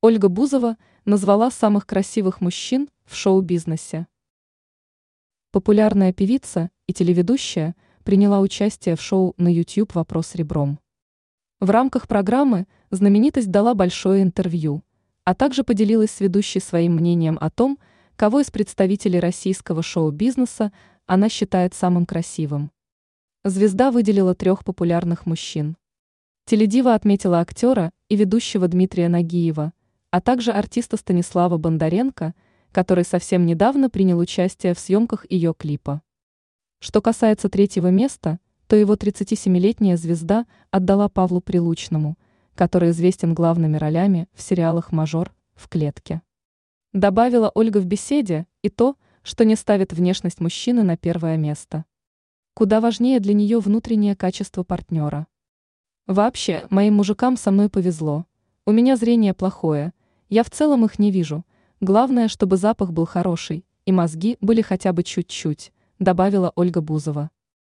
Ольга Бузова назвала самых красивых мужчин в шоу-бизнесе. Популярная певица и телеведущая приняла участие в шоу на YouTube «Вопрос ребром». В рамках программы знаменитость дала большое интервью, а также поделилась с ведущей своим мнением о том, кого из представителей российского шоу-бизнеса она считает самым красивым. Звезда выделила трех популярных мужчин. Теледива отметила актера и ведущего Дмитрия Нагиева – а также артиста Станислава Бондаренко, который совсем недавно принял участие в съемках ее клипа. Что касается третьего места, то его 37-летняя звезда отдала Павлу Прилучному, который известен главными ролями в сериалах «Мажор», «В клетке». Добавила Ольга в беседе и то, что не ставит внешность мужчины на первое место. Куда важнее для нее внутреннее качество партнера. Вообще, моим мужикам со мной повезло. У меня зрение плохое, я в целом их не вижу. Главное, чтобы запах был хороший, и мозги были хотя бы чуть-чуть, добавила Ольга Бузова.